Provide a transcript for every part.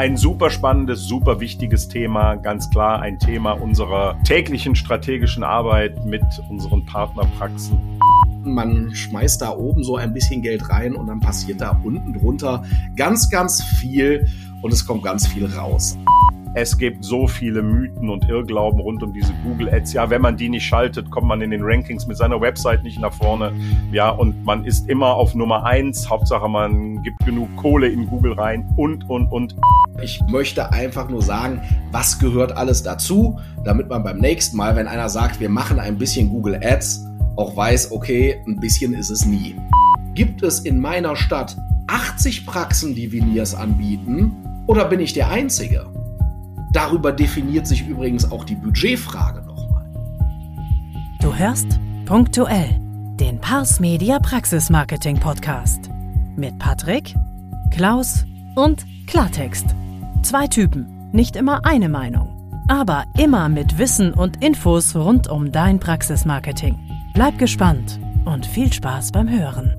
Ein super spannendes, super wichtiges Thema, ganz klar ein Thema unserer täglichen strategischen Arbeit mit unseren Partnerpraxen. Man schmeißt da oben so ein bisschen Geld rein und dann passiert da unten drunter ganz, ganz viel und es kommt ganz viel raus. Es gibt so viele Mythen und Irrglauben rund um diese Google Ads. Ja, wenn man die nicht schaltet, kommt man in den Rankings mit seiner Website nicht nach vorne. Ja, und man ist immer auf Nummer eins. Hauptsache, man gibt genug Kohle in Google rein und, und, und. Ich möchte einfach nur sagen, was gehört alles dazu, damit man beim nächsten Mal, wenn einer sagt, wir machen ein bisschen Google Ads, auch weiß, okay, ein bisschen ist es nie. Gibt es in meiner Stadt 80 Praxen, die Veneers anbieten, oder bin ich der Einzige? Darüber definiert sich übrigens auch die Budgetfrage nochmal. Du hörst punktuell den Pars Media Praxis Marketing Podcast mit Patrick, Klaus und Klartext. Zwei Typen, nicht immer eine Meinung, aber immer mit Wissen und Infos rund um dein Praxismarketing. Bleib gespannt und viel Spaß beim Hören.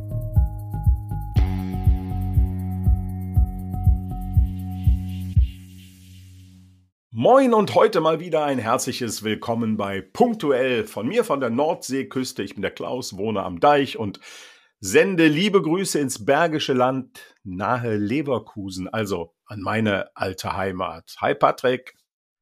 Moin und heute mal wieder ein herzliches Willkommen bei Punktuell von mir von der Nordseeküste. Ich bin der Klaus, wohne am Deich und sende liebe Grüße ins Bergische Land nahe Leverkusen, also an meine alte Heimat. Hi Patrick.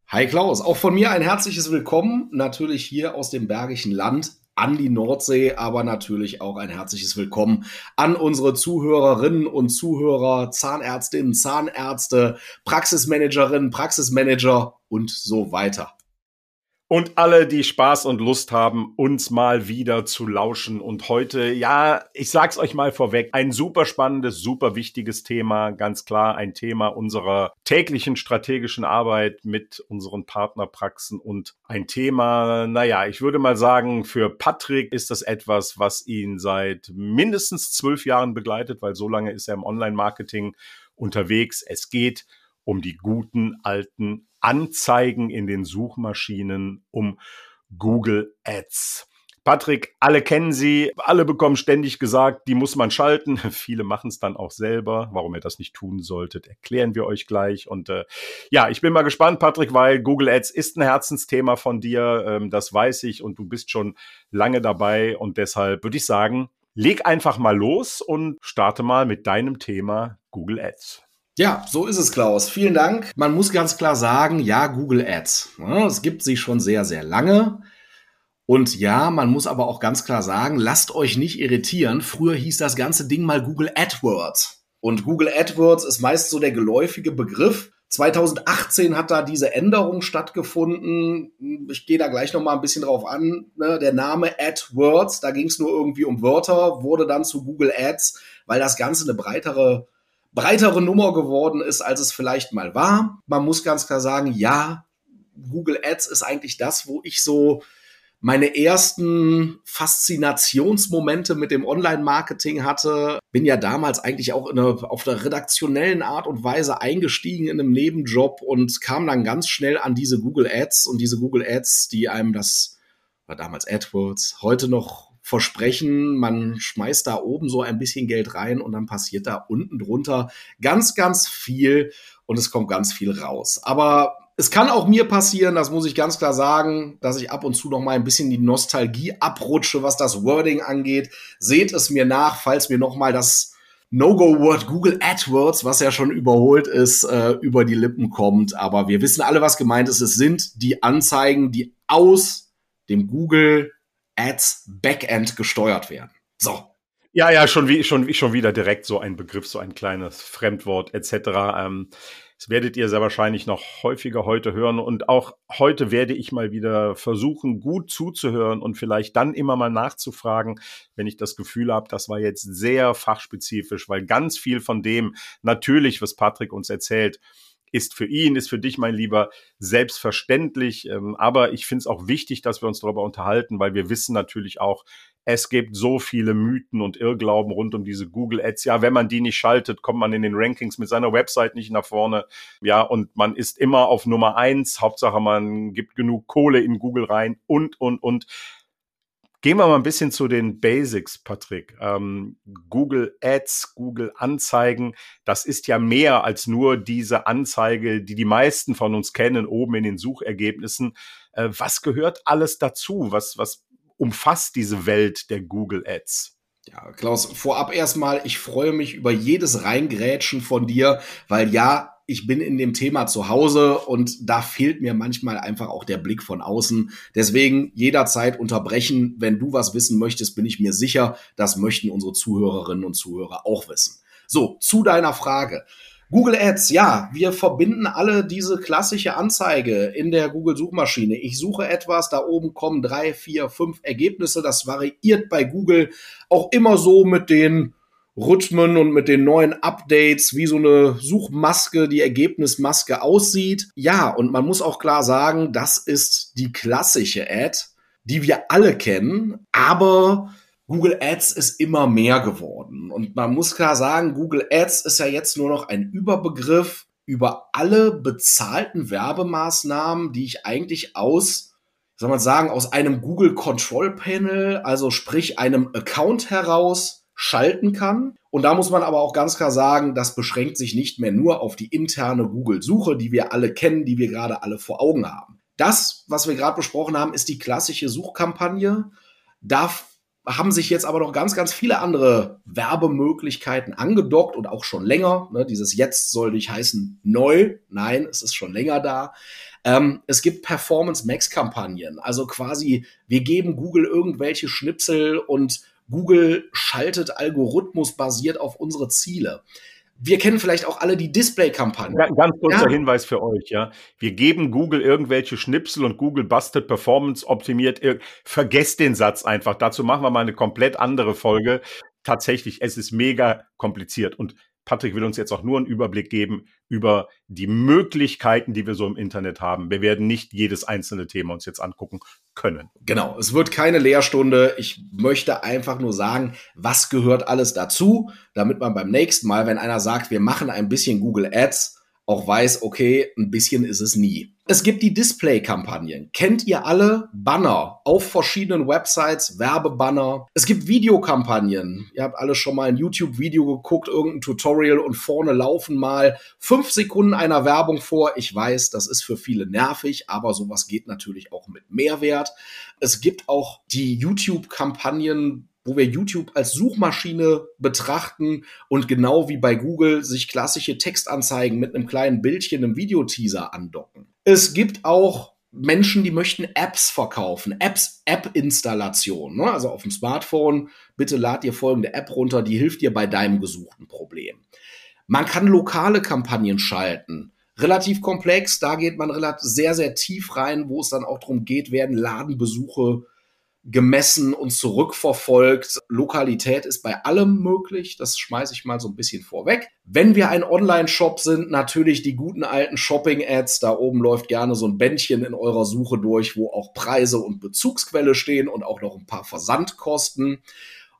Hi Klaus, auch von mir ein herzliches Willkommen, natürlich hier aus dem Bergischen Land an die Nordsee, aber natürlich auch ein herzliches Willkommen an unsere Zuhörerinnen und Zuhörer, Zahnärztinnen, Zahnärzte, Praxismanagerinnen, Praxismanager und so weiter und alle, die Spaß und Lust haben, uns mal wieder zu lauschen. Und heute, ja, ich sag's euch mal vorweg, ein super spannendes, super wichtiges Thema, ganz klar ein Thema unserer täglichen strategischen Arbeit mit unseren Partnerpraxen und ein Thema, naja, ich würde mal sagen, für Patrick ist das etwas, was ihn seit mindestens zwölf Jahren begleitet, weil so lange ist er im Online-Marketing unterwegs. Es geht um die guten alten Anzeigen in den Suchmaschinen, um Google Ads. Patrick, alle kennen sie, alle bekommen ständig gesagt, die muss man schalten. Viele machen es dann auch selber. Warum ihr das nicht tun solltet, erklären wir euch gleich. Und äh, ja, ich bin mal gespannt, Patrick, weil Google Ads ist ein Herzensthema von dir. Ähm, das weiß ich und du bist schon lange dabei. Und deshalb würde ich sagen, leg einfach mal los und starte mal mit deinem Thema Google Ads. Ja, so ist es, Klaus. Vielen Dank. Man muss ganz klar sagen, ja, Google Ads. Es gibt sie schon sehr, sehr lange. Und ja, man muss aber auch ganz klar sagen, lasst euch nicht irritieren. Früher hieß das ganze Ding mal Google AdWords. Und Google AdWords ist meist so der geläufige Begriff. 2018 hat da diese Änderung stattgefunden. Ich gehe da gleich noch mal ein bisschen drauf an. Ne? Der Name AdWords, da ging es nur irgendwie um Wörter, wurde dann zu Google Ads, weil das Ganze eine breitere breitere Nummer geworden ist, als es vielleicht mal war. Man muss ganz klar sagen, ja, Google Ads ist eigentlich das, wo ich so meine ersten Faszinationsmomente mit dem Online-Marketing hatte. Bin ja damals eigentlich auch eine, auf der redaktionellen Art und Weise eingestiegen in einem Nebenjob und kam dann ganz schnell an diese Google Ads und diese Google Ads, die einem das, war damals AdWords, heute noch versprechen, man schmeißt da oben so ein bisschen Geld rein und dann passiert da unten drunter ganz, ganz viel und es kommt ganz viel raus. Aber es kann auch mir passieren, das muss ich ganz klar sagen, dass ich ab und zu noch mal ein bisschen die Nostalgie abrutsche, was das Wording angeht. Seht es mir nach, falls mir noch mal das No-Go-Word Google AdWords, was ja schon überholt ist, äh, über die Lippen kommt. Aber wir wissen alle, was gemeint ist. Es sind die Anzeigen, die aus dem Google Ads Backend gesteuert werden. So. Ja, ja, schon wie schon, schon wieder direkt so ein Begriff, so ein kleines Fremdwort etc. Ähm, das werdet ihr sehr wahrscheinlich noch häufiger heute hören und auch heute werde ich mal wieder versuchen, gut zuzuhören und vielleicht dann immer mal nachzufragen, wenn ich das Gefühl habe, das war jetzt sehr fachspezifisch, weil ganz viel von dem natürlich, was Patrick uns erzählt, ist für ihn, ist für dich, mein Lieber, selbstverständlich. Ähm, aber ich finde es auch wichtig, dass wir uns darüber unterhalten, weil wir wissen natürlich auch, es gibt so viele Mythen und Irrglauben rund um diese Google Ads. Ja, wenn man die nicht schaltet, kommt man in den Rankings mit seiner Website nicht nach vorne. Ja, und man ist immer auf Nummer eins. Hauptsache, man gibt genug Kohle in Google rein und, und, und Gehen wir mal ein bisschen zu den Basics, Patrick. Ähm, Google Ads, Google Anzeigen, das ist ja mehr als nur diese Anzeige, die die meisten von uns kennen, oben in den Suchergebnissen. Äh, was gehört alles dazu? Was, was umfasst diese Welt der Google Ads? Ja, Klaus, vorab erstmal, ich freue mich über jedes Reingrätschen von dir, weil ja, ich bin in dem Thema zu Hause und da fehlt mir manchmal einfach auch der Blick von außen. Deswegen jederzeit unterbrechen. Wenn du was wissen möchtest, bin ich mir sicher, das möchten unsere Zuhörerinnen und Zuhörer auch wissen. So, zu deiner Frage. Google Ads, ja, wir verbinden alle diese klassische Anzeige in der Google-Suchmaschine. Ich suche etwas, da oben kommen drei, vier, fünf Ergebnisse. Das variiert bei Google auch immer so mit den Rhythmen und mit den neuen Updates, wie so eine Suchmaske, die Ergebnismaske aussieht. Ja, und man muss auch klar sagen, das ist die klassische Ad, die wir alle kennen, aber Google Ads ist immer mehr geworden. Und man muss klar sagen, Google Ads ist ja jetzt nur noch ein Überbegriff über alle bezahlten Werbemaßnahmen, die ich eigentlich aus, soll man sagen, aus einem Google Control Panel, also sprich einem Account heraus schalten kann. Und da muss man aber auch ganz klar sagen, das beschränkt sich nicht mehr nur auf die interne Google-Suche, die wir alle kennen, die wir gerade alle vor Augen haben. Das, was wir gerade besprochen haben, ist die klassische Suchkampagne. Da haben sich jetzt aber noch ganz, ganz viele andere Werbemöglichkeiten angedockt und auch schon länger. Ne, dieses Jetzt soll nicht heißen neu. Nein, es ist schon länger da. Ähm, es gibt Performance Max Kampagnen. Also quasi, wir geben Google irgendwelche Schnipsel und Google schaltet algorithmusbasiert auf unsere Ziele. Wir kennen vielleicht auch alle die Display-Kampagne. Ja, ganz kurzer ja. Hinweis für euch, ja. Wir geben Google irgendwelche Schnipsel und Google busted Performance optimiert. Vergesst den Satz einfach. Dazu machen wir mal eine komplett andere Folge. Tatsächlich, es ist mega kompliziert. Und Patrick will uns jetzt auch nur einen Überblick geben über die Möglichkeiten, die wir so im Internet haben. Wir werden nicht jedes einzelne Thema uns jetzt angucken können. Genau, es wird keine Lehrstunde. Ich möchte einfach nur sagen, was gehört alles dazu, damit man beim nächsten Mal, wenn einer sagt, wir machen ein bisschen Google Ads, auch weiß, okay, ein bisschen ist es nie. Es gibt die Display-Kampagnen. Kennt ihr alle? Banner auf verschiedenen Websites, Werbebanner. Es gibt Videokampagnen. Ihr habt alle schon mal ein YouTube-Video geguckt, irgendein Tutorial und vorne laufen mal fünf Sekunden einer Werbung vor. Ich weiß, das ist für viele nervig, aber sowas geht natürlich auch mit Mehrwert. Es gibt auch die YouTube-Kampagnen, wo wir YouTube als Suchmaschine betrachten und genau wie bei Google sich klassische Textanzeigen mit einem kleinen Bildchen, einem Videoteaser andocken. Es gibt auch Menschen, die möchten Apps verkaufen, Apps, App-Installation. Ne? Also auf dem Smartphone, bitte lad dir folgende App runter, die hilft dir bei deinem gesuchten Problem. Man kann lokale Kampagnen schalten. Relativ komplex, da geht man sehr, sehr tief rein, wo es dann auch darum geht, werden Ladenbesuche gemessen und zurückverfolgt. Lokalität ist bei allem möglich. Das schmeiße ich mal so ein bisschen vorweg. Wenn wir ein Online-Shop sind, natürlich die guten alten Shopping-Ads. Da oben läuft gerne so ein Bändchen in eurer Suche durch, wo auch Preise und Bezugsquelle stehen und auch noch ein paar Versandkosten.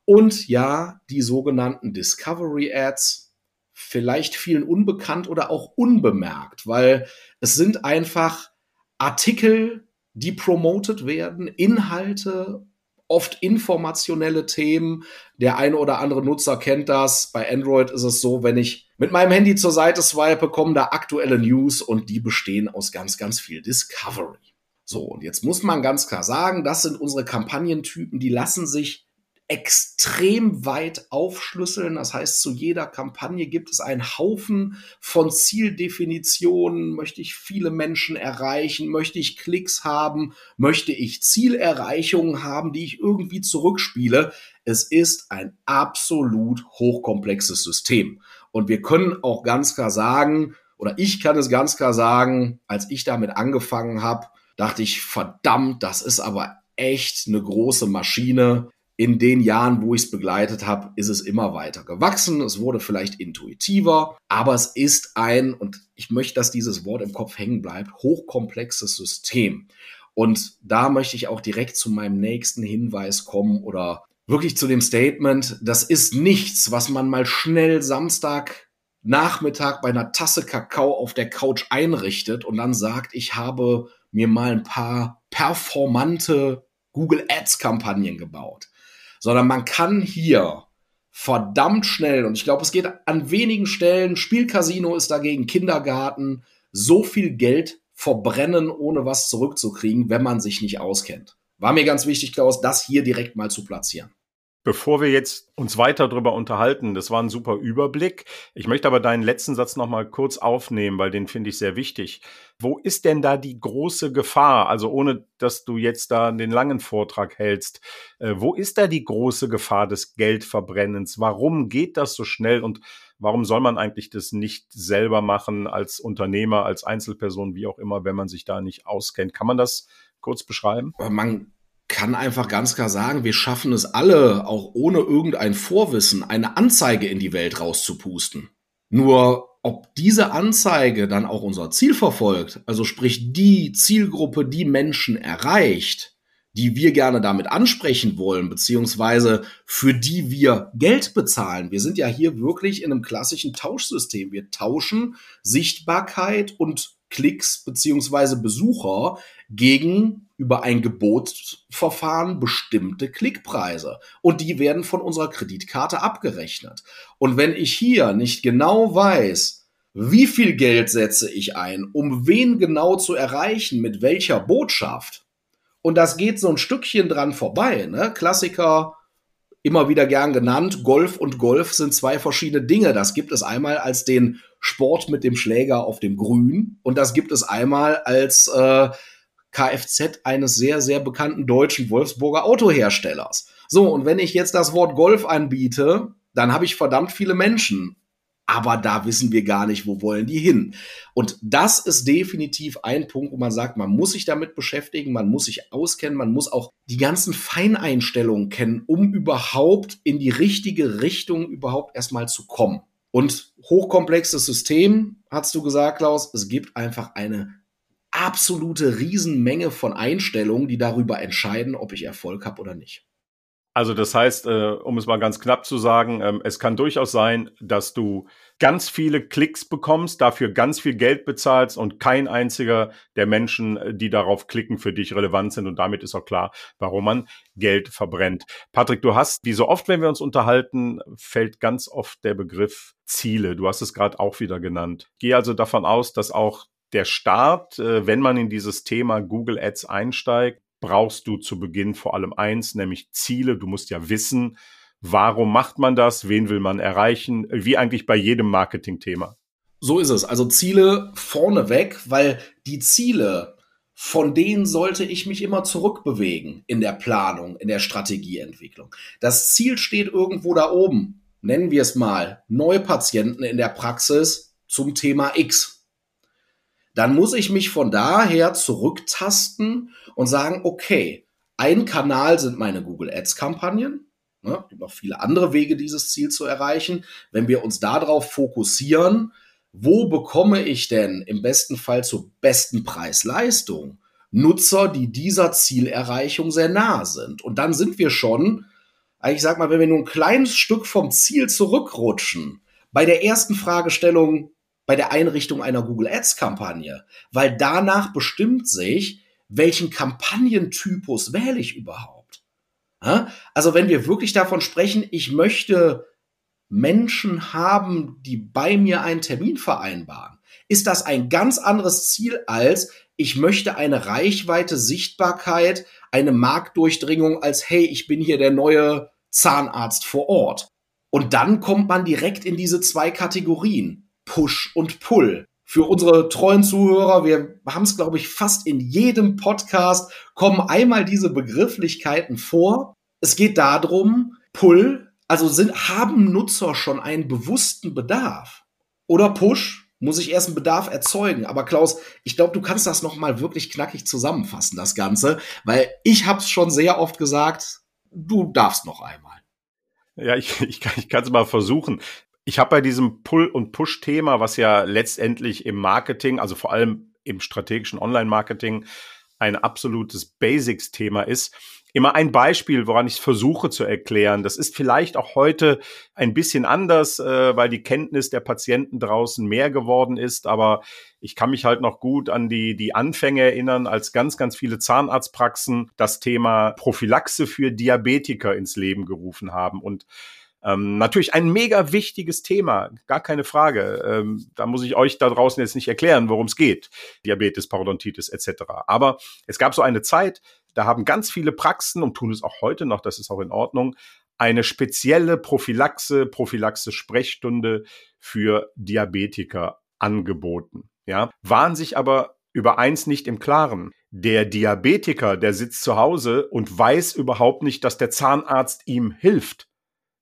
Und ja, die sogenannten Discovery Ads. Vielleicht vielen unbekannt oder auch unbemerkt, weil es sind einfach Artikel, die promoted werden, Inhalte, oft informationelle Themen. Der eine oder andere Nutzer kennt das. Bei Android ist es so, wenn ich mit meinem Handy zur Seite swipe, kommen da aktuelle News und die bestehen aus ganz, ganz viel Discovery. So, und jetzt muss man ganz klar sagen, das sind unsere Kampagnentypen, die lassen sich extrem weit aufschlüsseln. Das heißt, zu jeder Kampagne gibt es einen Haufen von Zieldefinitionen. Möchte ich viele Menschen erreichen? Möchte ich Klicks haben? Möchte ich Zielerreichungen haben, die ich irgendwie zurückspiele? Es ist ein absolut hochkomplexes System. Und wir können auch ganz klar sagen, oder ich kann es ganz klar sagen, als ich damit angefangen habe, dachte ich, verdammt, das ist aber echt eine große Maschine in den Jahren, wo ich es begleitet habe, ist es immer weiter gewachsen. Es wurde vielleicht intuitiver, aber es ist ein, und ich möchte, dass dieses Wort im Kopf hängen bleibt, hochkomplexes System. Und da möchte ich auch direkt zu meinem nächsten Hinweis kommen oder wirklich zu dem Statement, das ist nichts, was man mal schnell Samstag Nachmittag bei einer Tasse Kakao auf der Couch einrichtet und dann sagt, ich habe mir mal ein paar performante Google Ads Kampagnen gebaut, sondern man kann hier verdammt schnell, und ich glaube, es geht an wenigen Stellen, Spielcasino ist dagegen Kindergarten, so viel Geld verbrennen, ohne was zurückzukriegen, wenn man sich nicht auskennt. War mir ganz wichtig, Klaus, das hier direkt mal zu platzieren. Bevor wir jetzt uns weiter darüber unterhalten, das war ein super Überblick. Ich möchte aber deinen letzten Satz noch mal kurz aufnehmen, weil den finde ich sehr wichtig. Wo ist denn da die große Gefahr? Also ohne, dass du jetzt da den langen Vortrag hältst, äh, wo ist da die große Gefahr des Geldverbrennens? Warum geht das so schnell und warum soll man eigentlich das nicht selber machen als Unternehmer, als Einzelperson, wie auch immer, wenn man sich da nicht auskennt? Kann man das kurz beschreiben? Man kann einfach ganz klar sagen, wir schaffen es alle, auch ohne irgendein Vorwissen, eine Anzeige in die Welt rauszupusten. Nur ob diese Anzeige dann auch unser Ziel verfolgt, also sprich die Zielgruppe, die Menschen erreicht, die wir gerne damit ansprechen wollen, beziehungsweise für die wir Geld bezahlen. Wir sind ja hier wirklich in einem klassischen Tauschsystem. Wir tauschen Sichtbarkeit und Klicks beziehungsweise Besucher gegen über ein Gebotsverfahren bestimmte Klickpreise. Und die werden von unserer Kreditkarte abgerechnet. Und wenn ich hier nicht genau weiß, wie viel Geld setze ich ein, um wen genau zu erreichen, mit welcher Botschaft, und das geht so ein Stückchen dran vorbei, ne? Klassiker, immer wieder gern genannt, Golf und Golf sind zwei verschiedene Dinge. Das gibt es einmal als den Sport mit dem Schläger auf dem Grün und das gibt es einmal als äh, Kfz eines sehr, sehr bekannten deutschen Wolfsburger Autoherstellers. So, und wenn ich jetzt das Wort Golf anbiete, dann habe ich verdammt viele Menschen. Aber da wissen wir gar nicht, wo wollen die hin. Und das ist definitiv ein Punkt, wo man sagt, man muss sich damit beschäftigen, man muss sich auskennen, man muss auch die ganzen Feineinstellungen kennen, um überhaupt in die richtige Richtung überhaupt erstmal zu kommen. Und hochkomplexes System, hast du gesagt, Klaus, es gibt einfach eine absolute Riesenmenge von Einstellungen, die darüber entscheiden, ob ich Erfolg habe oder nicht. Also das heißt, äh, um es mal ganz knapp zu sagen, ähm, es kann durchaus sein, dass du ganz viele Klicks bekommst, dafür ganz viel Geld bezahlst und kein einziger der Menschen, äh, die darauf klicken, für dich relevant sind. Und damit ist auch klar, warum man Geld verbrennt. Patrick, du hast, wie so oft, wenn wir uns unterhalten, fällt ganz oft der Begriff Ziele. Du hast es gerade auch wieder genannt. Gehe also davon aus, dass auch der Start, äh, wenn man in dieses Thema Google Ads einsteigt, brauchst du zu Beginn vor allem eins, nämlich Ziele. Du musst ja wissen, warum macht man das, wen will man erreichen, wie eigentlich bei jedem Marketing-Thema. So ist es. Also Ziele vorneweg, weil die Ziele, von denen sollte ich mich immer zurückbewegen in der Planung, in der Strategieentwicklung. Das Ziel steht irgendwo da oben. Nennen wir es mal Neupatienten in der Praxis zum Thema X dann muss ich mich von daher zurücktasten und sagen, okay, ein Kanal sind meine Google Ads Kampagnen. Ne, es gibt noch viele andere Wege, dieses Ziel zu erreichen. Wenn wir uns darauf fokussieren, wo bekomme ich denn im besten Fall zur besten Preis-Leistung Nutzer, die dieser Zielerreichung sehr nah sind? Und dann sind wir schon, ich sag mal, wenn wir nur ein kleines Stück vom Ziel zurückrutschen, bei der ersten Fragestellung, bei der Einrichtung einer Google Ads Kampagne, weil danach bestimmt sich, welchen Kampagnentypus wähle ich überhaupt. Also wenn wir wirklich davon sprechen, ich möchte Menschen haben, die bei mir einen Termin vereinbaren, ist das ein ganz anderes Ziel als ich möchte eine Reichweite, Sichtbarkeit, eine Marktdurchdringung als hey, ich bin hier der neue Zahnarzt vor Ort. Und dann kommt man direkt in diese zwei Kategorien. Push und Pull. Für unsere treuen Zuhörer, wir haben es, glaube ich, fast in jedem Podcast, kommen einmal diese Begrifflichkeiten vor. Es geht darum, Pull, also sind, haben Nutzer schon einen bewussten Bedarf? Oder Push, muss ich erst einen Bedarf erzeugen. Aber Klaus, ich glaube, du kannst das noch mal wirklich knackig zusammenfassen, das Ganze, weil ich habe es schon sehr oft gesagt, du darfst noch einmal. Ja, ich, ich, ich kann es mal versuchen. Ich habe bei diesem Pull- und Push-Thema, was ja letztendlich im Marketing, also vor allem im strategischen Online-Marketing, ein absolutes Basics-Thema ist, immer ein Beispiel, woran ich versuche zu erklären. Das ist vielleicht auch heute ein bisschen anders, äh, weil die Kenntnis der Patienten draußen mehr geworden ist. Aber ich kann mich halt noch gut an die, die Anfänge erinnern, als ganz, ganz viele Zahnarztpraxen das Thema Prophylaxe für Diabetiker ins Leben gerufen haben. Und ähm, natürlich ein mega wichtiges Thema, gar keine Frage. Ähm, da muss ich euch da draußen jetzt nicht erklären, worum es geht. Diabetes, Parodontitis etc. Aber es gab so eine Zeit, da haben ganz viele Praxen und tun es auch heute noch, das ist auch in Ordnung, eine spezielle Prophylaxe, Prophylaxe-Sprechstunde für Diabetiker angeboten. Ja, waren sich aber über eins nicht im Klaren. Der Diabetiker, der sitzt zu Hause und weiß überhaupt nicht, dass der Zahnarzt ihm hilft.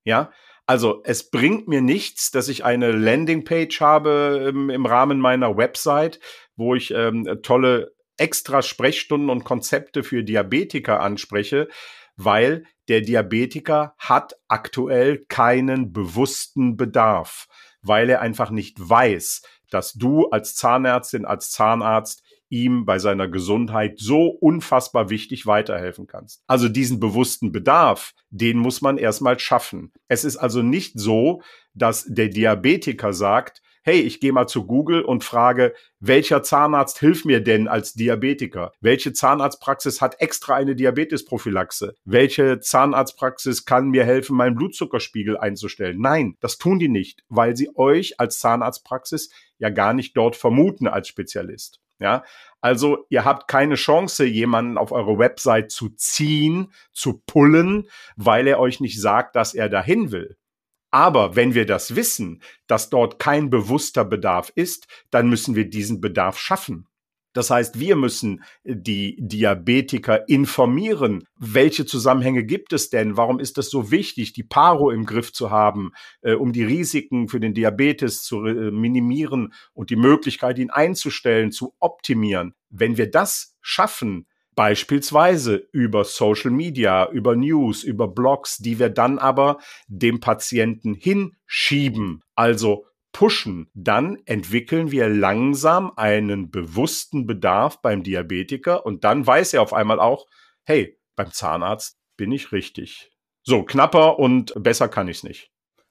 Ja, also es bringt mir nichts, dass ich eine Landingpage habe im, im Rahmen meiner Website, wo ich ähm, tolle extra Sprechstunden und Konzepte für Diabetiker anspreche, weil der Diabetiker hat aktuell keinen bewussten Bedarf, weil er einfach nicht weiß, dass du als Zahnärztin, als Zahnarzt ihm bei seiner Gesundheit so unfassbar wichtig weiterhelfen kannst. Also diesen bewussten Bedarf, den muss man erstmal schaffen. Es ist also nicht so, dass der Diabetiker sagt, hey, ich gehe mal zu Google und frage, welcher Zahnarzt hilft mir denn als Diabetiker? Welche Zahnarztpraxis hat extra eine Diabetesprophylaxe? Welche Zahnarztpraxis kann mir helfen, meinen Blutzuckerspiegel einzustellen? Nein, das tun die nicht, weil sie euch als Zahnarztpraxis ja gar nicht dort vermuten als Spezialist. Ja, also ihr habt keine Chance, jemanden auf eure Website zu ziehen, zu pullen, weil er euch nicht sagt, dass er dahin will. Aber wenn wir das wissen, dass dort kein bewusster Bedarf ist, dann müssen wir diesen Bedarf schaffen. Das heißt, wir müssen die Diabetiker informieren. Welche Zusammenhänge gibt es denn? Warum ist es so wichtig, die Paro im Griff zu haben, äh, um die Risiken für den Diabetes zu äh, minimieren und die Möglichkeit, ihn einzustellen, zu optimieren? Wenn wir das schaffen, Beispielsweise über Social Media, über News, über Blogs, die wir dann aber dem Patienten hinschieben, also pushen, dann entwickeln wir langsam einen bewussten Bedarf beim Diabetiker und dann weiß er auf einmal auch, hey, beim Zahnarzt bin ich richtig. So, knapper und besser kann ich es nicht.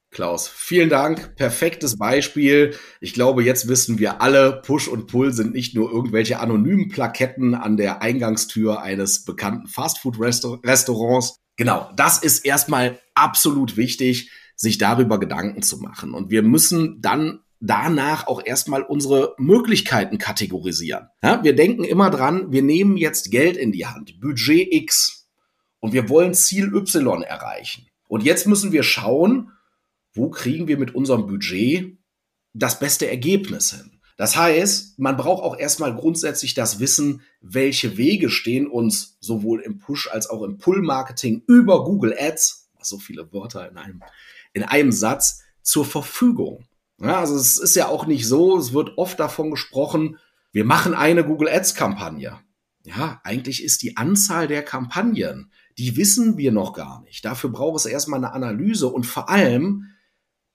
Klaus, vielen Dank. Perfektes Beispiel. Ich glaube, jetzt wissen wir alle, Push und Pull sind nicht nur irgendwelche anonymen Plaketten an der Eingangstür eines bekannten Fastfood-Restaurants. Genau, das ist erstmal absolut wichtig, sich darüber Gedanken zu machen. Und wir müssen dann danach auch erstmal unsere Möglichkeiten kategorisieren. Ja, wir denken immer dran, wir nehmen jetzt Geld in die Hand, Budget X, und wir wollen Ziel Y erreichen. Und jetzt müssen wir schauen, wo kriegen wir mit unserem Budget das beste Ergebnis hin. Das heißt, man braucht auch erstmal grundsätzlich das Wissen, welche Wege stehen uns sowohl im Push als auch im Pull-Marketing über Google Ads, so viele Wörter in einem, in einem Satz, zur Verfügung. Ja, also es ist ja auch nicht so, es wird oft davon gesprochen, wir machen eine Google Ads-Kampagne. Ja, eigentlich ist die Anzahl der Kampagnen, die wissen wir noch gar nicht. Dafür braucht es erstmal eine Analyse und vor allem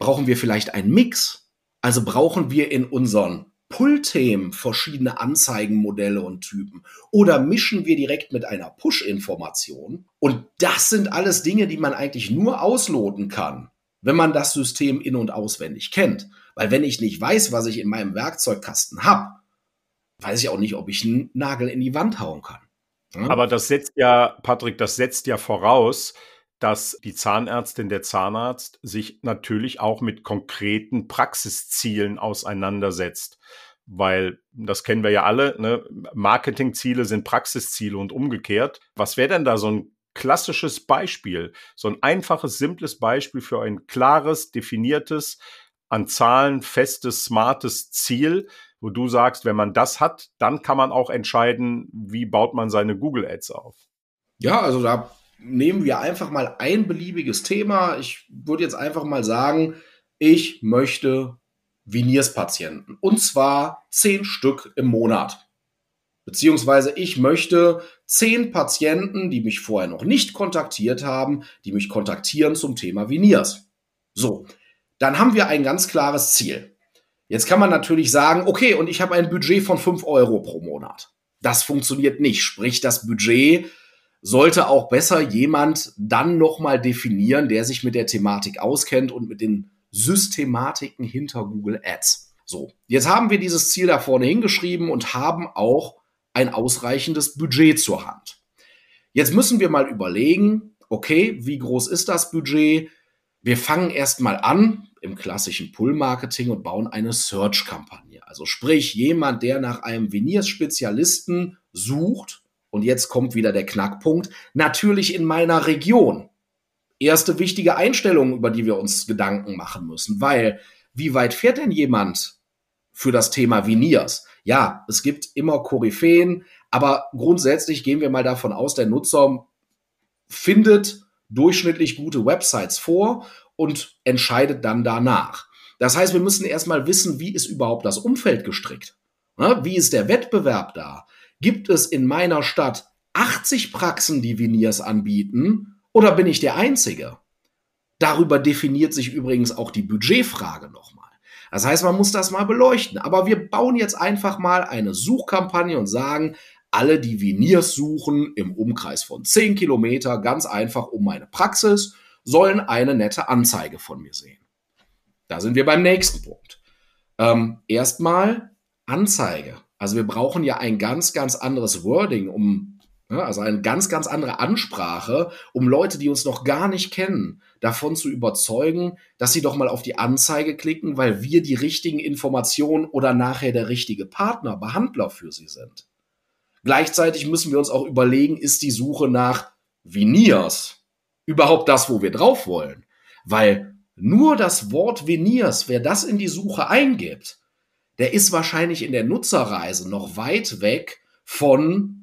Brauchen wir vielleicht einen Mix? Also brauchen wir in unseren Pull-Themen verschiedene Anzeigenmodelle und Typen? Oder mischen wir direkt mit einer Push-Information? Und das sind alles Dinge, die man eigentlich nur ausloten kann, wenn man das System in- und auswendig kennt. Weil wenn ich nicht weiß, was ich in meinem Werkzeugkasten habe, weiß ich auch nicht, ob ich einen Nagel in die Wand hauen kann. Ja? Aber das setzt ja, Patrick, das setzt ja voraus, dass die Zahnärztin, der Zahnarzt sich natürlich auch mit konkreten Praxiszielen auseinandersetzt. Weil, das kennen wir ja alle, ne? Marketingziele sind Praxisziele und umgekehrt. Was wäre denn da so ein klassisches Beispiel? So ein einfaches, simples Beispiel für ein klares, definiertes, an Zahlen festes, smartes Ziel, wo du sagst, wenn man das hat, dann kann man auch entscheiden, wie baut man seine Google Ads auf. Ja, also da nehmen wir einfach mal ein beliebiges Thema. Ich würde jetzt einfach mal sagen, ich möchte Veneers-Patienten. Und zwar zehn Stück im Monat. Beziehungsweise ich möchte zehn Patienten, die mich vorher noch nicht kontaktiert haben, die mich kontaktieren zum Thema Veneers. So, dann haben wir ein ganz klares Ziel. Jetzt kann man natürlich sagen, okay, und ich habe ein Budget von fünf Euro pro Monat. Das funktioniert nicht. Sprich, das Budget sollte auch besser jemand dann nochmal definieren, der sich mit der Thematik auskennt und mit den Systematiken hinter Google Ads. So, jetzt haben wir dieses Ziel da vorne hingeschrieben und haben auch ein ausreichendes Budget zur Hand. Jetzt müssen wir mal überlegen, okay, wie groß ist das Budget? Wir fangen erstmal an im klassischen Pull-Marketing und bauen eine Search-Kampagne. Also sprich, jemand, der nach einem Veneers-Spezialisten sucht, und jetzt kommt wieder der Knackpunkt, natürlich in meiner Region. Erste wichtige Einstellung, über die wir uns Gedanken machen müssen, weil wie weit fährt denn jemand für das Thema Veneers? Ja, es gibt immer Koryphäen, aber grundsätzlich gehen wir mal davon aus, der Nutzer findet durchschnittlich gute Websites vor und entscheidet dann danach. Das heißt, wir müssen erstmal wissen, wie ist überhaupt das Umfeld gestrickt? Wie ist der Wettbewerb da? Gibt es in meiner Stadt 80 Praxen, die Veneers anbieten, oder bin ich der Einzige? Darüber definiert sich übrigens auch die Budgetfrage nochmal. Das heißt, man muss das mal beleuchten. Aber wir bauen jetzt einfach mal eine Suchkampagne und sagen, alle, die Veneers suchen, im Umkreis von 10 Kilometer, ganz einfach um meine Praxis, sollen eine nette Anzeige von mir sehen. Da sind wir beim nächsten Punkt. Ähm, erstmal Anzeige. Also wir brauchen ja ein ganz, ganz anderes Wording, um, also eine ganz, ganz andere Ansprache, um Leute, die uns noch gar nicht kennen, davon zu überzeugen, dass sie doch mal auf die Anzeige klicken, weil wir die richtigen Informationen oder nachher der richtige Partner, Behandler für sie sind. Gleichzeitig müssen wir uns auch überlegen, ist die Suche nach Veneers überhaupt das, wo wir drauf wollen? Weil nur das Wort Veneers, wer das in die Suche eingibt, der ist wahrscheinlich in der Nutzerreise noch weit weg von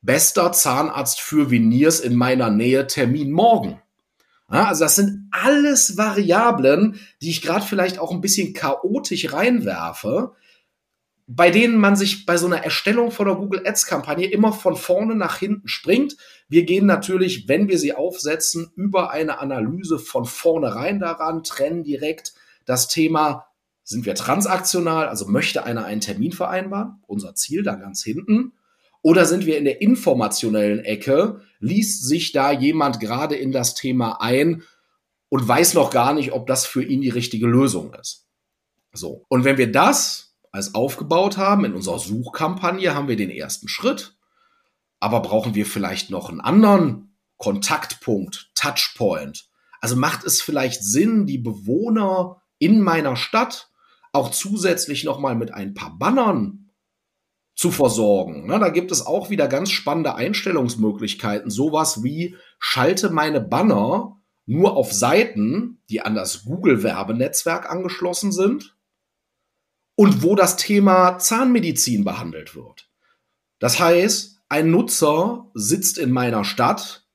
bester Zahnarzt für Veneers in meiner Nähe, Termin morgen. Ja, also das sind alles Variablen, die ich gerade vielleicht auch ein bisschen chaotisch reinwerfe, bei denen man sich bei so einer Erstellung von der Google Ads Kampagne immer von vorne nach hinten springt. Wir gehen natürlich, wenn wir sie aufsetzen, über eine Analyse von vornherein daran, trennen direkt das Thema, sind wir transaktional, also möchte einer einen Termin vereinbaren, unser Ziel da ganz hinten, oder sind wir in der informationellen Ecke, liest sich da jemand gerade in das Thema ein und weiß noch gar nicht, ob das für ihn die richtige Lösung ist. So. Und wenn wir das als aufgebaut haben. In unserer Suchkampagne haben wir den ersten Schritt. Aber brauchen wir vielleicht noch einen anderen Kontaktpunkt, Touchpoint? Also macht es vielleicht Sinn, die Bewohner in meiner Stadt auch zusätzlich nochmal mit ein paar Bannern zu versorgen. Na, da gibt es auch wieder ganz spannende Einstellungsmöglichkeiten. Sowas wie schalte meine Banner nur auf Seiten, die an das Google-Werbenetzwerk angeschlossen sind und wo das Thema Zahnmedizin behandelt wird. Das heißt, ein Nutzer sitzt in meiner Stadt,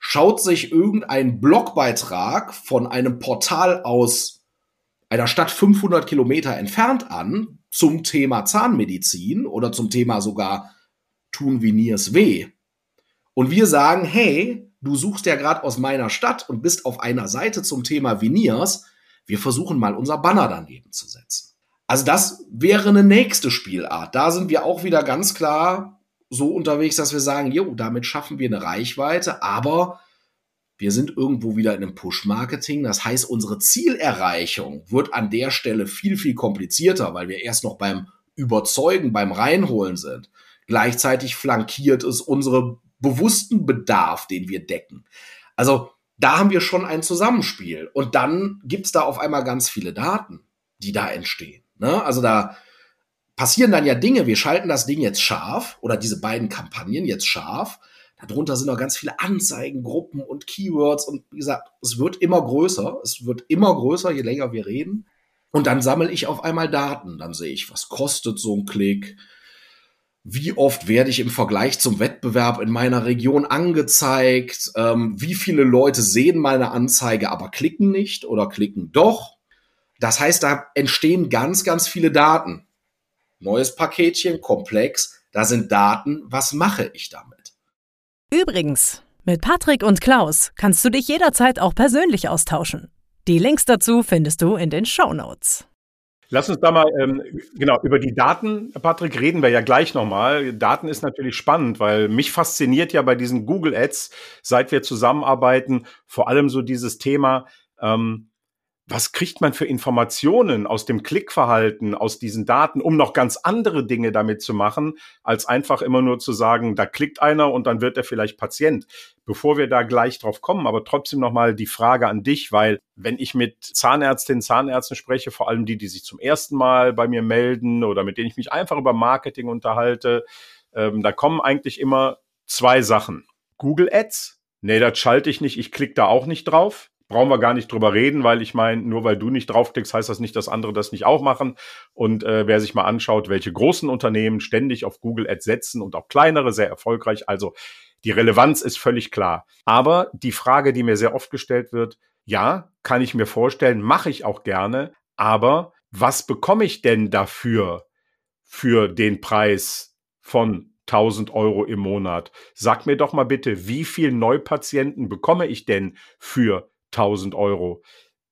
schaut sich irgendeinen Blogbeitrag von einem Portal aus einer Stadt 500 Kilometer entfernt an zum Thema Zahnmedizin oder zum Thema sogar tun Veneers weh. Und wir sagen, hey, du suchst ja gerade aus meiner Stadt und bist auf einer Seite zum Thema Veneers. Wir versuchen mal unser Banner daneben zu setzen. Also das wäre eine nächste Spielart. Da sind wir auch wieder ganz klar so unterwegs, dass wir sagen, jo, damit schaffen wir eine Reichweite, aber wir sind irgendwo wieder in einem Push-Marketing. Das heißt, unsere Zielerreichung wird an der Stelle viel, viel komplizierter, weil wir erst noch beim Überzeugen, beim Reinholen sind. Gleichzeitig flankiert es unsere bewussten Bedarf, den wir decken. Also da haben wir schon ein Zusammenspiel. Und dann gibt's da auf einmal ganz viele Daten, die da entstehen. Ne? Also da passieren dann ja Dinge. Wir schalten das Ding jetzt scharf oder diese beiden Kampagnen jetzt scharf. Darunter sind noch ganz viele Anzeigengruppen und Keywords und wie gesagt, es wird immer größer. Es wird immer größer, je länger wir reden. Und dann sammle ich auf einmal Daten. Dann sehe ich, was kostet so ein Klick? Wie oft werde ich im Vergleich zum Wettbewerb in meiner Region angezeigt? Ähm, wie viele Leute sehen meine Anzeige, aber klicken nicht oder klicken doch? Das heißt, da entstehen ganz, ganz viele Daten. Neues Paketchen, komplex, da sind Daten. Was mache ich damit? Übrigens, mit Patrick und Klaus kannst du dich jederzeit auch persönlich austauschen. Die Links dazu findest du in den Show Notes. Lass uns da mal, ähm, genau, über die Daten, Patrick, reden wir ja gleich nochmal. Daten ist natürlich spannend, weil mich fasziniert ja bei diesen Google Ads, seit wir zusammenarbeiten, vor allem so dieses Thema, ähm, was kriegt man für Informationen aus dem Klickverhalten, aus diesen Daten, um noch ganz andere Dinge damit zu machen, als einfach immer nur zu sagen, da klickt einer und dann wird er vielleicht Patient. Bevor wir da gleich drauf kommen, aber trotzdem nochmal die Frage an dich, weil wenn ich mit Zahnärztinnen, Zahnärzten spreche, vor allem die, die sich zum ersten Mal bei mir melden oder mit denen ich mich einfach über Marketing unterhalte, ähm, da kommen eigentlich immer zwei Sachen. Google Ads, nee, das schalte ich nicht, ich klicke da auch nicht drauf brauchen wir gar nicht drüber reden, weil ich meine, nur weil du nicht draufklickst, heißt das nicht, dass andere das nicht auch machen. Und äh, wer sich mal anschaut, welche großen Unternehmen ständig auf Google Ads setzen und auch kleinere sehr erfolgreich, also die Relevanz ist völlig klar. Aber die Frage, die mir sehr oft gestellt wird, ja, kann ich mir vorstellen, mache ich auch gerne, aber was bekomme ich denn dafür für den Preis von 1000 Euro im Monat? Sag mir doch mal bitte, wie viel Neupatienten bekomme ich denn für 1000 Euro.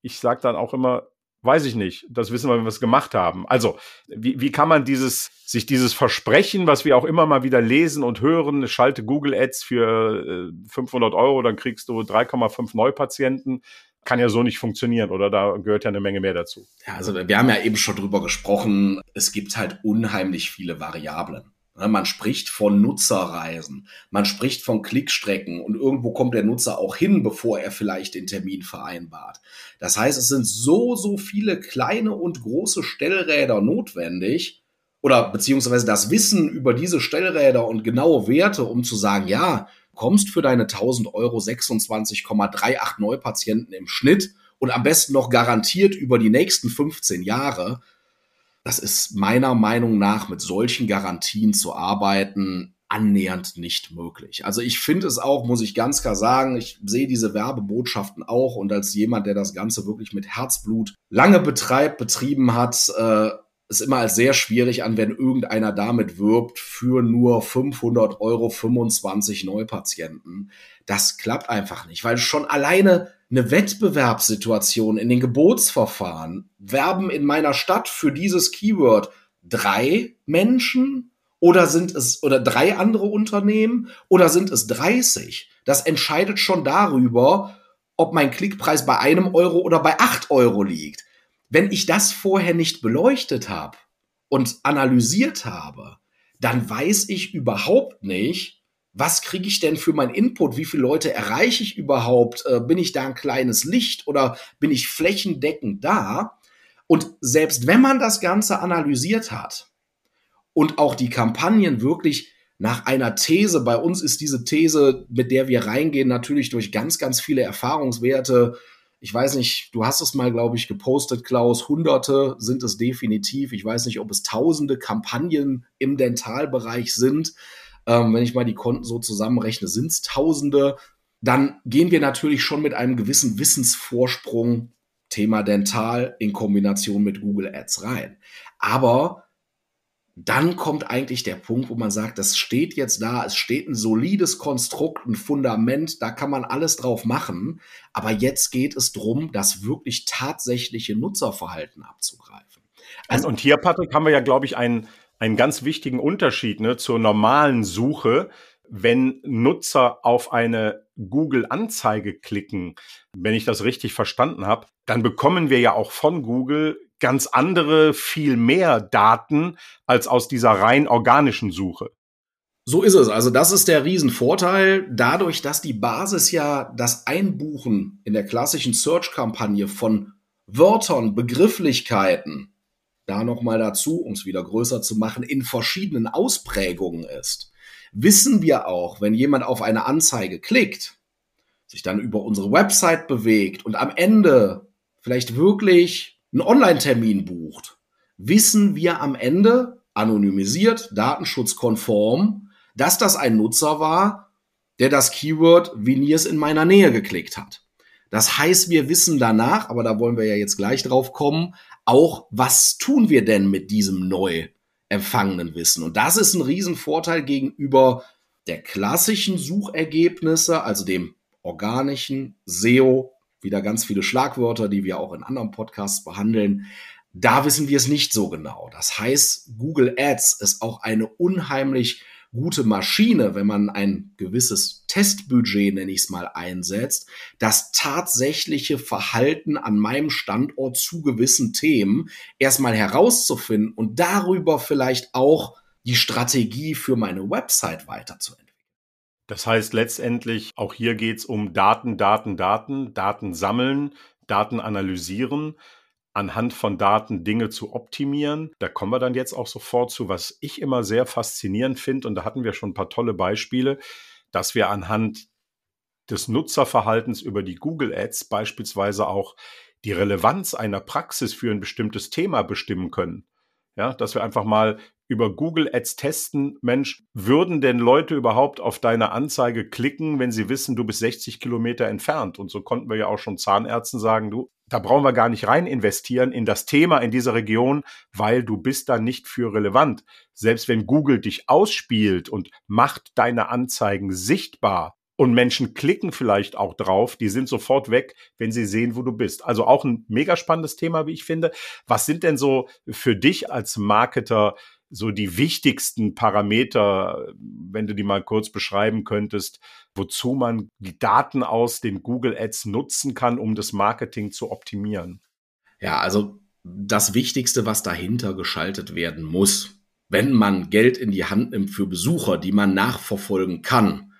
Ich sage dann auch immer, weiß ich nicht. Das wissen wir, wenn wir es gemacht haben. Also, wie, wie kann man dieses, sich dieses Versprechen, was wir auch immer mal wieder lesen und hören, schalte Google Ads für äh, 500 Euro, dann kriegst du 3,5 Neupatienten, kann ja so nicht funktionieren, oder? Da gehört ja eine Menge mehr dazu. Ja, also wir haben ja eben schon drüber gesprochen. Es gibt halt unheimlich viele Variablen. Ne, man spricht von Nutzerreisen, man spricht von Klickstrecken und irgendwo kommt der Nutzer auch hin, bevor er vielleicht den Termin vereinbart. Das heißt, es sind so, so viele kleine und große Stellräder notwendig oder beziehungsweise das Wissen über diese Stellräder und genaue Werte, um zu sagen, ja, kommst für deine 1000 Euro 26,38 Neupatienten im Schnitt und am besten noch garantiert über die nächsten 15 Jahre das ist meiner Meinung nach mit solchen Garantien zu arbeiten annähernd nicht möglich. Also ich finde es auch, muss ich ganz klar sagen, ich sehe diese Werbebotschaften auch und als jemand, der das Ganze wirklich mit Herzblut lange betreibt, betrieben hat, äh, ist immer als sehr schwierig an, wenn irgendeiner damit wirbt für nur 500 Euro 25 Neupatienten. Das klappt einfach nicht, weil schon alleine eine Wettbewerbssituation in den Gebotsverfahren werben in meiner Stadt für dieses Keyword drei Menschen oder sind es oder drei andere Unternehmen oder sind es 30? Das entscheidet schon darüber, ob mein Klickpreis bei einem Euro oder bei acht Euro liegt. Wenn ich das vorher nicht beleuchtet habe und analysiert habe, dann weiß ich überhaupt nicht, was kriege ich denn für meinen Input? Wie viele Leute erreiche ich überhaupt? Äh, bin ich da ein kleines Licht oder bin ich flächendeckend da? Und selbst wenn man das Ganze analysiert hat und auch die Kampagnen wirklich nach einer These, bei uns ist diese These, mit der wir reingehen, natürlich durch ganz, ganz viele Erfahrungswerte. Ich weiß nicht, du hast es mal, glaube ich, gepostet, Klaus. Hunderte sind es definitiv. Ich weiß nicht, ob es tausende Kampagnen im Dentalbereich sind. Ähm, wenn ich mal die Konten so zusammenrechne, sind es Tausende. Dann gehen wir natürlich schon mit einem gewissen Wissensvorsprung Thema Dental in Kombination mit Google Ads rein. Aber dann kommt eigentlich der Punkt, wo man sagt, das steht jetzt da, es steht ein solides Konstrukt, ein Fundament, da kann man alles drauf machen. Aber jetzt geht es darum, das wirklich tatsächliche Nutzerverhalten abzugreifen. Also, und hier, Patrick, haben wir ja, glaube ich, einen, einen ganz wichtigen Unterschied ne, zur normalen Suche. Wenn Nutzer auf eine Google-Anzeige klicken, wenn ich das richtig verstanden habe, dann bekommen wir ja auch von Google ganz andere, viel mehr Daten als aus dieser rein organischen Suche. So ist es. Also das ist der Riesenvorteil. Dadurch, dass die Basis ja das Einbuchen in der klassischen Search-Kampagne von Wörtern, Begrifflichkeiten da nochmal dazu, um es wieder größer zu machen, in verschiedenen Ausprägungen ist, wissen wir auch, wenn jemand auf eine Anzeige klickt, sich dann über unsere Website bewegt und am Ende vielleicht wirklich einen Online-Termin bucht, wissen wir am Ende, anonymisiert, datenschutzkonform, dass das ein Nutzer war, der das Keyword Veneers in meiner Nähe geklickt hat. Das heißt, wir wissen danach, aber da wollen wir ja jetzt gleich drauf kommen, auch, was tun wir denn mit diesem neu empfangenen Wissen? Und das ist ein Riesenvorteil gegenüber der klassischen Suchergebnisse, also dem organischen SEO, wieder ganz viele Schlagwörter, die wir auch in anderen Podcasts behandeln. Da wissen wir es nicht so genau. Das heißt, Google Ads ist auch eine unheimlich gute Maschine, wenn man ein gewisses Testbudget, nenne ich es mal, einsetzt, das tatsächliche Verhalten an meinem Standort zu gewissen Themen erstmal herauszufinden und darüber vielleicht auch die Strategie für meine Website weiterzuentwickeln. Das heißt letztendlich, auch hier geht es um Daten, Daten, Daten, Daten sammeln, Daten analysieren anhand von Daten Dinge zu optimieren. Da kommen wir dann jetzt auch sofort zu, was ich immer sehr faszinierend finde. Und da hatten wir schon ein paar tolle Beispiele, dass wir anhand des Nutzerverhaltens über die Google Ads beispielsweise auch die Relevanz einer Praxis für ein bestimmtes Thema bestimmen können. Ja, dass wir einfach mal über Google Ads testen, Mensch, würden denn Leute überhaupt auf deine Anzeige klicken, wenn sie wissen, du bist 60 Kilometer entfernt? Und so konnten wir ja auch schon Zahnärzten sagen, du, da brauchen wir gar nicht rein investieren in das Thema in dieser Region, weil du bist da nicht für relevant. Selbst wenn Google dich ausspielt und macht deine Anzeigen sichtbar, und Menschen klicken vielleicht auch drauf, die sind sofort weg, wenn sie sehen, wo du bist. Also auch ein mega spannendes Thema, wie ich finde. Was sind denn so für dich als Marketer so die wichtigsten Parameter, wenn du die mal kurz beschreiben könntest, wozu man die Daten aus den Google Ads nutzen kann, um das Marketing zu optimieren? Ja, also das Wichtigste, was dahinter geschaltet werden muss, wenn man Geld in die Hand nimmt für Besucher, die man nachverfolgen kann,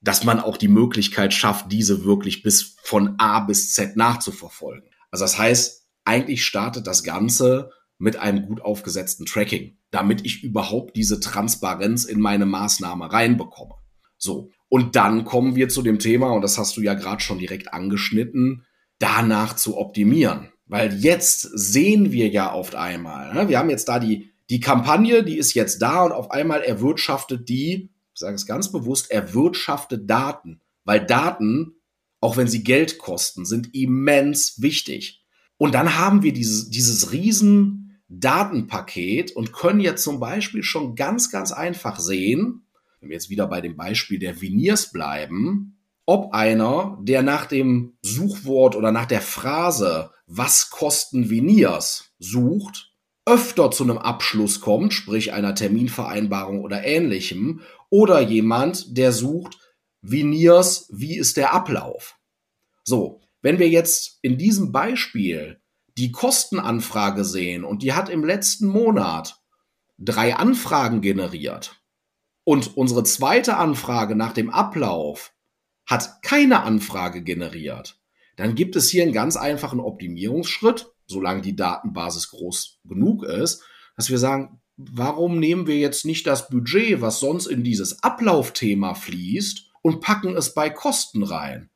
dass man auch die Möglichkeit schafft, diese wirklich bis von A bis Z nachzuverfolgen. Also das heißt, eigentlich startet das Ganze mit einem gut aufgesetzten Tracking, damit ich überhaupt diese Transparenz in meine Maßnahme reinbekomme. So. Und dann kommen wir zu dem Thema, und das hast du ja gerade schon direkt angeschnitten, danach zu optimieren. Weil jetzt sehen wir ja oft einmal, ne? wir haben jetzt da die, die Kampagne, die ist jetzt da und auf einmal erwirtschaftet die, ich sage es ganz bewusst, erwirtschaftet Daten. Weil Daten, auch wenn sie Geld kosten, sind immens wichtig. Und dann haben wir dieses, dieses riesen Datenpaket und können jetzt zum Beispiel schon ganz, ganz einfach sehen, wenn wir jetzt wieder bei dem Beispiel der Veneers bleiben, ob einer, der nach dem Suchwort oder nach der Phrase was kosten Veneers sucht, öfter zu einem Abschluss kommt, sprich einer Terminvereinbarung oder ähnlichem, oder jemand, der sucht Veneers, wie ist der Ablauf? So, wenn wir jetzt in diesem Beispiel die Kostenanfrage sehen und die hat im letzten Monat drei Anfragen generiert und unsere zweite Anfrage nach dem Ablauf hat keine Anfrage generiert, dann gibt es hier einen ganz einfachen Optimierungsschritt, solange die Datenbasis groß genug ist, dass wir sagen, warum nehmen wir jetzt nicht das Budget, was sonst in dieses Ablaufthema fließt, und packen es bei Kosten rein?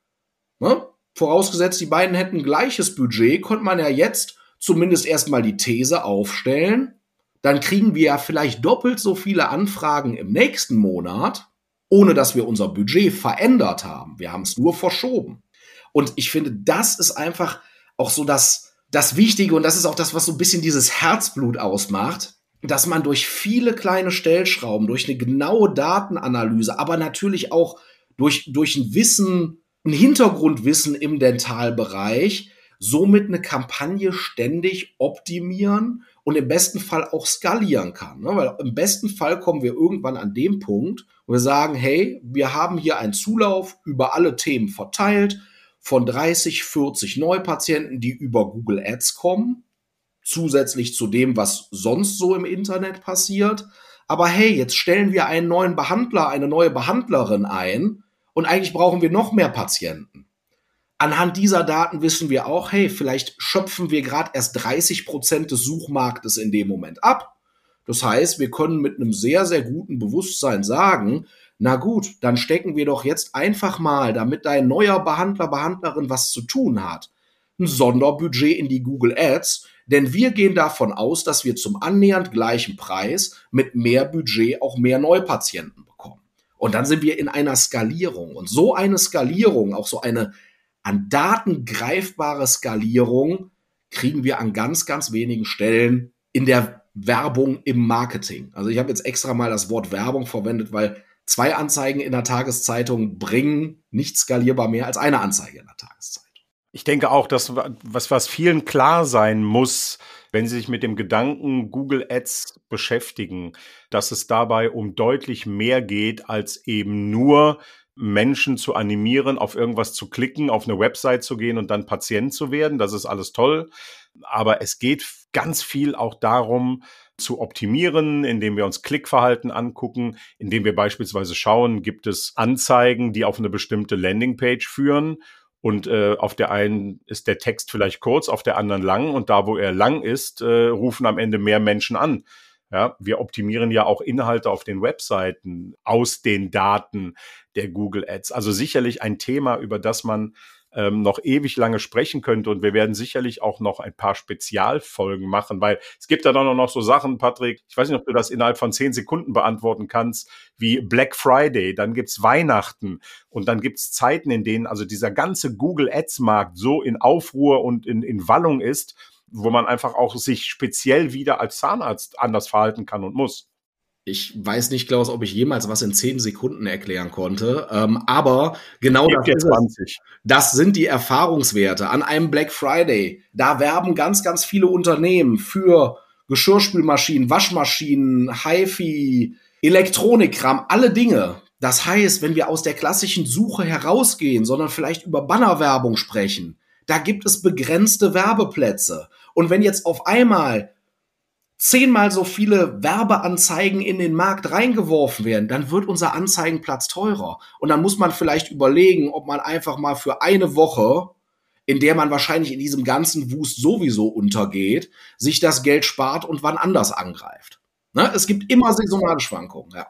Ne? Vorausgesetzt, die beiden hätten gleiches Budget, könnte man ja jetzt zumindest erstmal die These aufstellen. Dann kriegen wir ja vielleicht doppelt so viele Anfragen im nächsten Monat, ohne dass wir unser Budget verändert haben. Wir haben es nur verschoben. Und ich finde, das ist einfach auch so das, das Wichtige und das ist auch das, was so ein bisschen dieses Herzblut ausmacht, dass man durch viele kleine Stellschrauben, durch eine genaue Datenanalyse, aber natürlich auch durch, durch ein Wissen ein Hintergrundwissen im Dentalbereich, somit eine Kampagne ständig optimieren und im besten Fall auch skalieren kann. Ne? Weil im besten Fall kommen wir irgendwann an dem Punkt, wo wir sagen, hey, wir haben hier einen Zulauf über alle Themen verteilt von 30, 40 Neupatienten, die über Google Ads kommen, zusätzlich zu dem, was sonst so im Internet passiert. Aber hey, jetzt stellen wir einen neuen Behandler, eine neue Behandlerin ein und eigentlich brauchen wir noch mehr Patienten. Anhand dieser Daten wissen wir auch, hey, vielleicht schöpfen wir gerade erst 30 Prozent des Suchmarktes in dem Moment ab. Das heißt, wir können mit einem sehr, sehr guten Bewusstsein sagen, na gut, dann stecken wir doch jetzt einfach mal, damit dein neuer Behandler, Behandlerin was zu tun hat, ein Sonderbudget in die Google Ads, denn wir gehen davon aus, dass wir zum annähernd gleichen Preis mit mehr Budget auch mehr Neupatienten bekommen. Und dann sind wir in einer Skalierung. Und so eine Skalierung, auch so eine an Daten greifbare Skalierung, kriegen wir an ganz, ganz wenigen Stellen in der Werbung im Marketing. Also ich habe jetzt extra mal das Wort Werbung verwendet, weil zwei Anzeigen in der Tageszeitung bringen nicht skalierbar mehr als eine Anzeige in der Tageszeitung. Ich denke auch, dass was, was vielen klar sein muss, wenn Sie sich mit dem Gedanken Google Ads beschäftigen, dass es dabei um deutlich mehr geht, als eben nur Menschen zu animieren, auf irgendwas zu klicken, auf eine Website zu gehen und dann Patient zu werden. Das ist alles toll. Aber es geht ganz viel auch darum, zu optimieren, indem wir uns Klickverhalten angucken, indem wir beispielsweise schauen, gibt es Anzeigen, die auf eine bestimmte Landingpage führen und äh, auf der einen ist der Text vielleicht kurz, auf der anderen lang und da, wo er lang ist, äh, rufen am Ende mehr Menschen an. Ja, wir optimieren ja auch Inhalte auf den Webseiten aus den Daten der Google Ads. Also sicherlich ein Thema, über das man ähm, noch ewig lange sprechen könnte. Und wir werden sicherlich auch noch ein paar Spezialfolgen machen, weil es gibt da dann noch so Sachen, Patrick, ich weiß nicht, ob du das innerhalb von zehn Sekunden beantworten kannst, wie Black Friday, dann gibt's Weihnachten und dann gibt's Zeiten, in denen also dieser ganze Google Ads-Markt so in Aufruhr und in, in Wallung ist, wo man einfach auch sich speziell wieder als Zahnarzt anders verhalten kann und muss. Ich weiß nicht, Klaus, ob ich jemals was in zehn Sekunden erklären konnte. Ähm, aber genau das, ist es. das sind die Erfahrungswerte. An einem Black Friday, da werben ganz, ganz viele Unternehmen für Geschirrspülmaschinen, Waschmaschinen, HiFi, Elektronikkram, alle Dinge. Das heißt, wenn wir aus der klassischen Suche herausgehen, sondern vielleicht über Bannerwerbung sprechen, da gibt es begrenzte Werbeplätze. Und wenn jetzt auf einmal zehnmal so viele Werbeanzeigen in den Markt reingeworfen werden, dann wird unser Anzeigenplatz teurer. Und dann muss man vielleicht überlegen, ob man einfach mal für eine Woche, in der man wahrscheinlich in diesem ganzen Wust sowieso untergeht, sich das Geld spart und wann anders angreift. Ne? Es gibt immer saisonale Schwankungen, ja.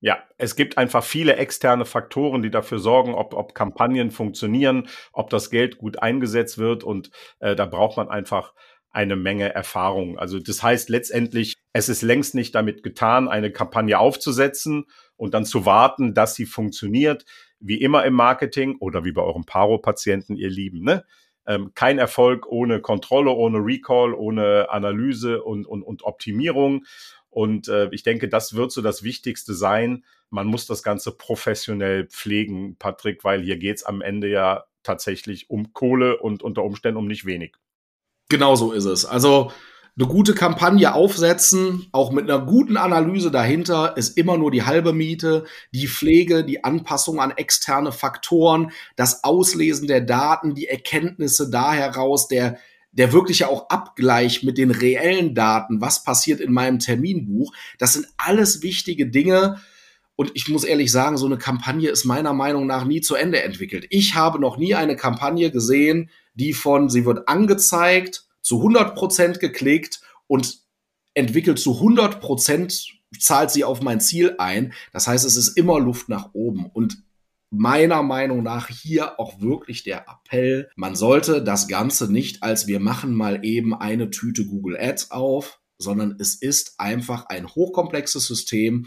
Ja, es gibt einfach viele externe Faktoren, die dafür sorgen, ob, ob Kampagnen funktionieren, ob das Geld gut eingesetzt wird und äh, da braucht man einfach eine Menge Erfahrung. Also das heißt letztendlich, es ist längst nicht damit getan, eine Kampagne aufzusetzen und dann zu warten, dass sie funktioniert. Wie immer im Marketing oder wie bei eurem Paro-Patienten, ihr Lieben. Ne? Ähm, kein Erfolg ohne Kontrolle, ohne Recall, ohne Analyse und, und, und Optimierung. Und äh, ich denke, das wird so das Wichtigste sein. Man muss das Ganze professionell pflegen, Patrick, weil hier geht's am Ende ja tatsächlich um Kohle und unter Umständen um nicht wenig. Genau so ist es. Also eine gute Kampagne aufsetzen, auch mit einer guten Analyse dahinter, ist immer nur die halbe Miete. Die Pflege, die Anpassung an externe Faktoren, das Auslesen der Daten, die Erkenntnisse da heraus, der, der wirkliche auch Abgleich mit den reellen Daten, was passiert in meinem Terminbuch, das sind alles wichtige Dinge. Und ich muss ehrlich sagen, so eine Kampagne ist meiner Meinung nach nie zu Ende entwickelt. Ich habe noch nie eine Kampagne gesehen, die von, sie wird angezeigt, zu 100 Prozent geklickt und entwickelt zu 100 Prozent, zahlt sie auf mein Ziel ein. Das heißt, es ist immer Luft nach oben und meiner Meinung nach hier auch wirklich der Appell, man sollte das Ganze nicht als wir machen mal eben eine Tüte Google Ads auf, sondern es ist einfach ein hochkomplexes System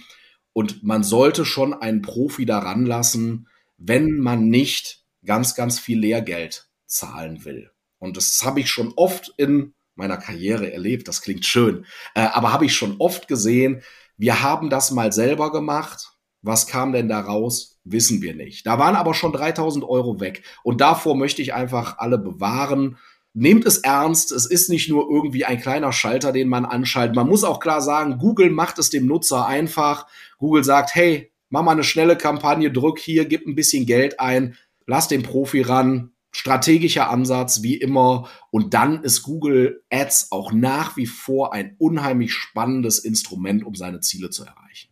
und man sollte schon einen Profi daran lassen, wenn man nicht ganz, ganz viel Lehrgeld zahlen will. Und das habe ich schon oft in meiner Karriere erlebt. Das klingt schön. Äh, aber habe ich schon oft gesehen. Wir haben das mal selber gemacht. Was kam denn da raus? Wissen wir nicht. Da waren aber schon 3000 Euro weg. Und davor möchte ich einfach alle bewahren. Nehmt es ernst. Es ist nicht nur irgendwie ein kleiner Schalter, den man anschaltet. Man muss auch klar sagen, Google macht es dem Nutzer einfach. Google sagt, hey, mach mal eine schnelle Kampagne, drück hier, gib ein bisschen Geld ein, lass den Profi ran, strategischer Ansatz, wie immer. Und dann ist Google Ads auch nach wie vor ein unheimlich spannendes Instrument, um seine Ziele zu erreichen.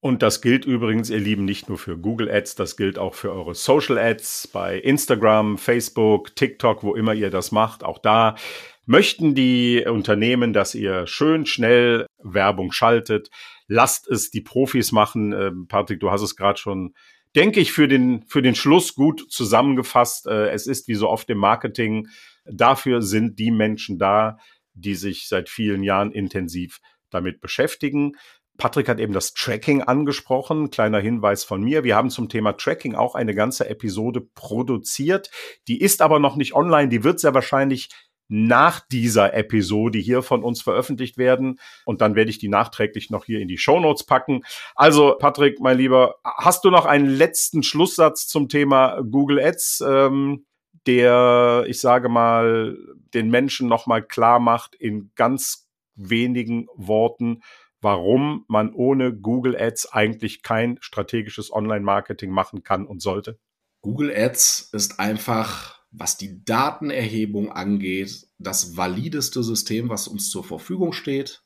Und das gilt übrigens, ihr Lieben, nicht nur für Google Ads, das gilt auch für eure Social Ads bei Instagram, Facebook, TikTok, wo immer ihr das macht. Auch da möchten die Unternehmen, dass ihr schön schnell Werbung schaltet. Lasst es die Profis machen. Ähm, Patrick, du hast es gerade schon denke ich, für den, für den Schluss gut zusammengefasst. Äh, es ist wie so oft im Marketing, dafür sind die Menschen da, die sich seit vielen Jahren intensiv damit beschäftigen. Patrick hat eben das Tracking angesprochen. Kleiner Hinweis von mir. Wir haben zum Thema Tracking auch eine ganze Episode produziert. Die ist aber noch nicht online. Die wird sehr wahrscheinlich nach dieser Episode hier von uns veröffentlicht werden. Und dann werde ich die nachträglich noch hier in die Show Notes packen. Also, Patrick, mein Lieber, hast du noch einen letzten Schlusssatz zum Thema Google Ads? Ähm, der, ich sage mal, den Menschen nochmal klar macht in ganz wenigen Worten, warum man ohne Google Ads eigentlich kein strategisches Online-Marketing machen kann und sollte? Google Ads ist einfach, was die Datenerhebung angeht, das valideste System, was uns zur Verfügung steht.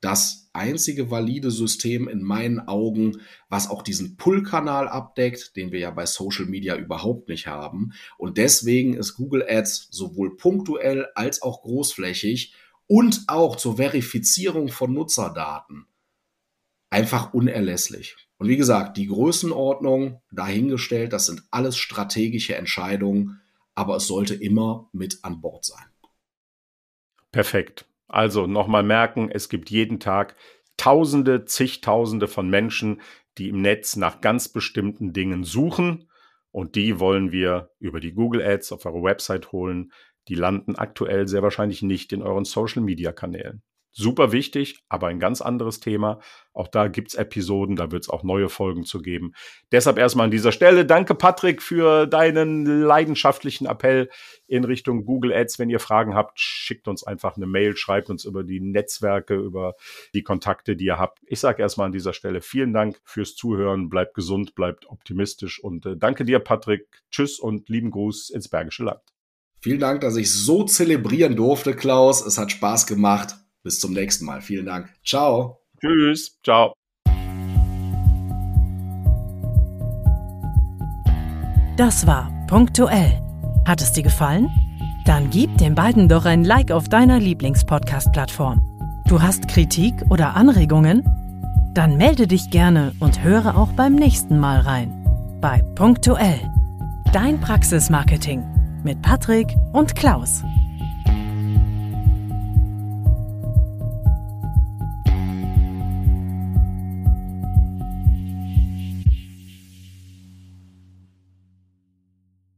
Das einzige valide System in meinen Augen, was auch diesen Pull-Kanal abdeckt, den wir ja bei Social Media überhaupt nicht haben. Und deswegen ist Google Ads sowohl punktuell als auch großflächig und auch zur Verifizierung von Nutzerdaten einfach unerlässlich. Und wie gesagt, die Größenordnung dahingestellt, das sind alles strategische Entscheidungen, aber es sollte immer mit an Bord sein. Perfekt. Also nochmal merken, es gibt jeden Tag Tausende, zigtausende von Menschen, die im Netz nach ganz bestimmten Dingen suchen. Und die wollen wir über die Google Ads auf eure Website holen, die landen aktuell sehr wahrscheinlich nicht in euren Social-Media-Kanälen. Super wichtig, aber ein ganz anderes Thema. Auch da gibt's Episoden, da wird's auch neue Folgen zu geben. Deshalb erstmal an dieser Stelle danke Patrick für deinen leidenschaftlichen Appell in Richtung Google Ads. Wenn ihr Fragen habt, schickt uns einfach eine Mail, schreibt uns über die Netzwerke, über die Kontakte, die ihr habt. Ich sage erstmal an dieser Stelle vielen Dank fürs Zuhören. Bleibt gesund, bleibt optimistisch und äh, danke dir, Patrick. Tschüss und lieben Gruß ins Bergische Land. Vielen Dank, dass ich so zelebrieren durfte, Klaus. Es hat Spaß gemacht. Bis zum nächsten Mal. Vielen Dank. Ciao. Tschüss. Ciao. Das war punktuell. Hat es dir gefallen? Dann gib den beiden doch ein Like auf deiner Lieblingspodcast-Plattform. Du hast Kritik oder Anregungen? Dann melde dich gerne und höre auch beim nächsten Mal rein. Bei punktuell. Dein Praxismarketing mit Patrick und Klaus.